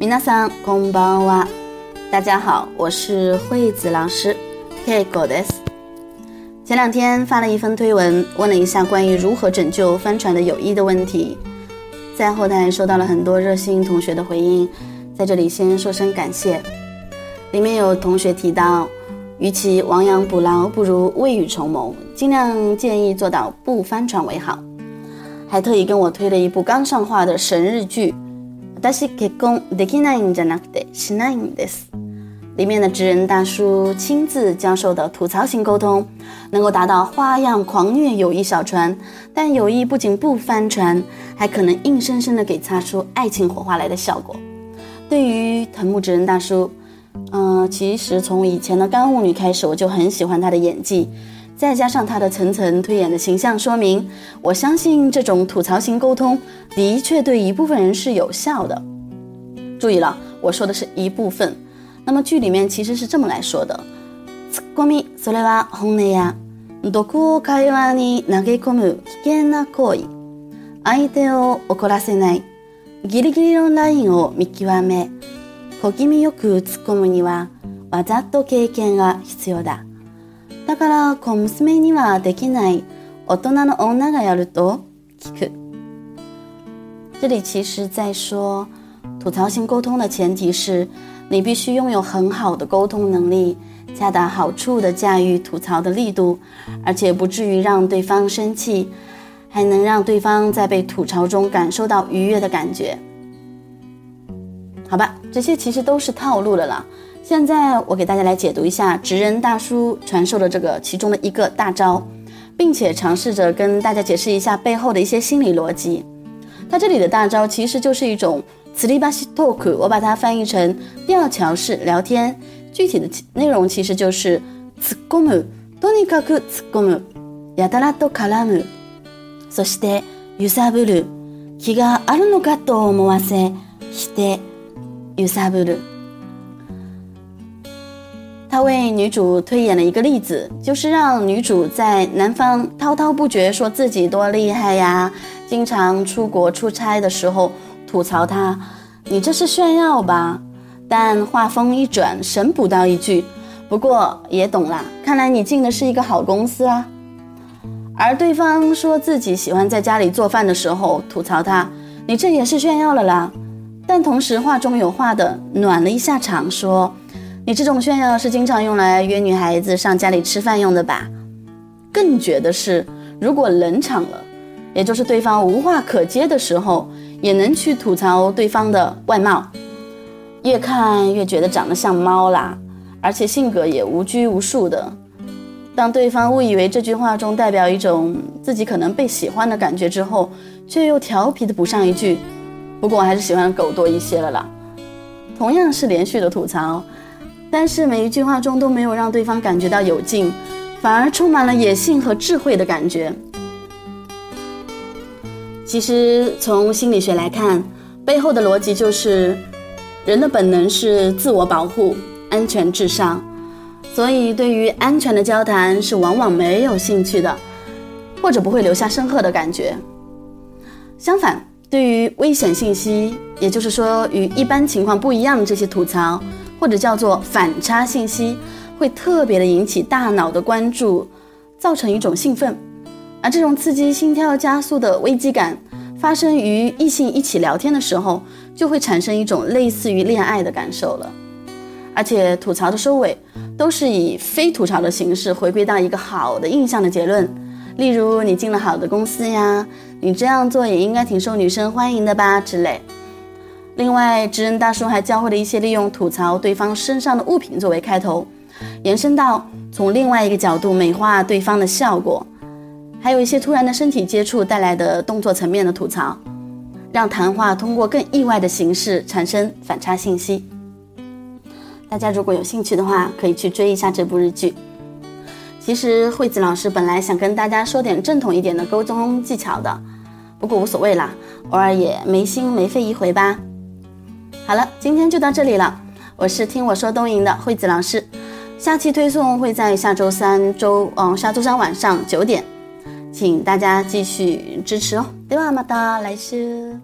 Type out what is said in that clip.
皆さんこんばんは。大家好，我是惠子老师。Keiko des。前两天发了一封推文，问了一下关于如何拯救帆船的友谊的问题，在后台收到了很多热心同学的回应，在这里先说声感谢。里面有同学提到，与其亡羊补牢，不如未雨绸缪，尽量建议做到不翻船为好。还特意跟我推了一部刚上画的神日剧。 私結婚できないんじゃなくてしないんです。里面的职人大叔亲自教授的吐槽型沟通，能够达到花样狂虐友谊小船，但友谊不仅不翻船，还可能硬生生的给擦出爱情火花来的效果。对于藤木职人大叔，嗯，其实从以前的干物女开始，我就很喜欢他的演技。 再加上他的层层推演的形象说明，我相信这种吐槽型沟通的确对一部分人是有效的。注意了，我说的是一部分。那么剧里面其实是这么来说的：ツッコミそれは本音や毒を会話に投げ込む危険な行為、相手を怒らせない、ギリギリのラインを見極め、小気味よく突っ込むにはわざと経験が必要だ。だから小娘にはできない大人の女がやると聞く。这里其实在说，吐槽型沟通的前提是你必须拥有很好的沟通能力，恰到好处的驾驭吐槽的力度，而且不至于让对方生气，还能让对方在被吐槽中感受到愉悦的感觉。好吧，这些其实都是套路的了。 现在我给大家来解读一下职人大叔传授的这个其中的一个大招，并且尝试着跟大家解释一下背后的一些心理逻辑。它这里的大招其实就是一种磁力巴西 talk，我把它翻译成吊桥式聊天。具体的内容其实就是ツッコむ、とにかくツッコむ、やたらと絡む、そして揺さぶる、気があるのかと思わせ、して揺さぶる。 他为女主推演了一个例子，就是让女主在男方滔滔不绝说自己多厉害呀，经常出国出差的时候吐槽他：“你这是炫耀吧？”但话锋一转，神补到一句：“不过也懂啦，看来你进的是一个好公司啊。”而对方说自己喜欢在家里做饭的时候吐槽他：“你这也是炫耀了啦。”但同时话中有话的暖了一下场，说。你这种炫耀是经常用来约女孩子上家里吃饭用的吧？更绝的是，如果冷场了，也就是对方无话可接的时候，也能去吐槽对方的外貌，越看越觉得长得像猫啦，而且性格也无拘无束的。当对方误以为这句话中代表一种自己可能被喜欢的感觉之后，却又调皮的补上一句：“不过我还是喜欢狗多一些了啦。”同样是连续的吐槽。但是每一句话中都没有让对方感觉到有劲，反而充满了野性和智慧的感觉。其实从心理学来看，背后的逻辑就是，人的本能是自我保护，安全至上，所以对于安全的交谈是往往没有兴趣的，或者不会留下深刻的感觉。相反，对于危险信息，也就是说与一般情况不一样的这些吐槽。或者叫做反差信息，会特别的引起大脑的关注，造成一种兴奋，而这种刺激心跳加速的危机感，发生于异性一起聊天的时候，就会产生一种类似于恋爱的感受了。而且吐槽的收尾，都是以非吐槽的形式回归到一个好的印象的结论，例如你进了好的公司呀，你这样做也应该挺受女生欢迎的吧之类。另外，知人大叔还教会了一些利用吐槽对方身上的物品作为开头，延伸到从另外一个角度美化对方的效果，还有一些突然的身体接触带来的动作层面的吐槽，让谈话通过更意外的形式产生反差信息。大家如果有兴趣的话，可以去追一下这部日剧。其实惠子老师本来想跟大家说点正统一点的沟通技巧的，不过无所谓啦，偶尔也没心没肺一回吧。好了，今天就到这里了。我是听我说东营的惠子老师，下期推送会在下周三周，嗯，下周三晚上九点，请大家继续支持哦。对吧，么哒来世。